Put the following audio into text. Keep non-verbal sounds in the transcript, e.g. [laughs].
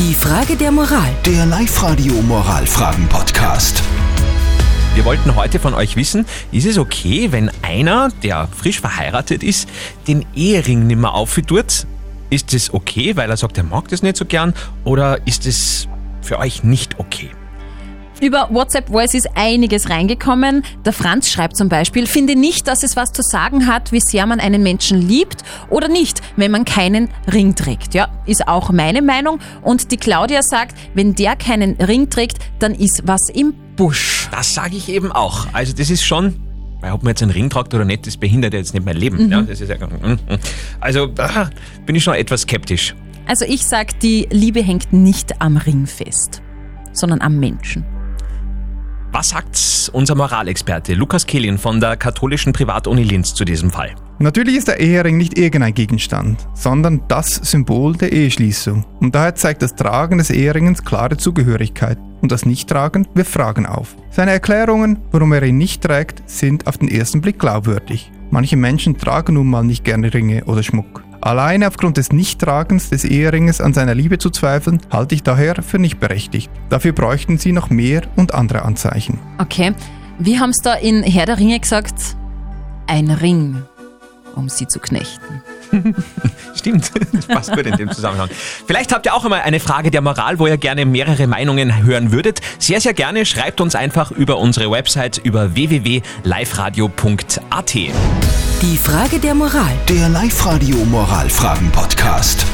Die Frage der Moral. Der Live-Radio Moralfragen-Podcast. Wir wollten heute von euch wissen, ist es okay, wenn einer, der frisch verheiratet ist, den Ehering nimmer aufführt? Ist es okay, weil er sagt, er mag das nicht so gern? Oder ist es für euch nicht okay? Über WhatsApp Voice ist einiges reingekommen. Der Franz schreibt zum Beispiel, finde nicht, dass es was zu sagen hat, wie sehr man einen Menschen liebt oder nicht, wenn man keinen Ring trägt. Ja, ist auch meine Meinung. Und die Claudia sagt, wenn der keinen Ring trägt, dann ist was im Busch. Das sage ich eben auch. Also das ist schon, weil ob man jetzt einen Ring tragt oder nicht, das behindert jetzt nicht mein Leben. Ja, das ist ja, mm. also ah, bin ich schon etwas skeptisch. Also ich sag, die Liebe hängt nicht am Ring fest, sondern am Menschen. Was sagt unser Moralexperte Lukas Kehlin von der katholischen Privatuni Linz zu diesem Fall? Natürlich ist der Ehering nicht irgendein Gegenstand, sondern das Symbol der Eheschließung. Und daher zeigt das Tragen des Eheringens klare Zugehörigkeit. Und das Nichttragen wirft Fragen auf. Seine Erklärungen, warum er ihn nicht trägt, sind auf den ersten Blick glaubwürdig. Manche Menschen tragen nun mal nicht gerne Ringe oder Schmuck. Alleine aufgrund des Nichttragens des Eheringes an seiner Liebe zu zweifeln, halte ich daher für nicht berechtigt. Dafür bräuchten sie noch mehr und andere Anzeichen. Okay, wir haben es da in Herr der Ringe gesagt, ein Ring, um sie zu knechten. [laughs] Stimmt, das passt gut in dem Zusammenhang. Vielleicht habt ihr auch einmal eine Frage der Moral, wo ihr gerne mehrere Meinungen hören würdet. Sehr, sehr gerne schreibt uns einfach über unsere Website über www.liveradio.at. Die Frage der Moral. Der Live-Radio Moralfragen-Podcast.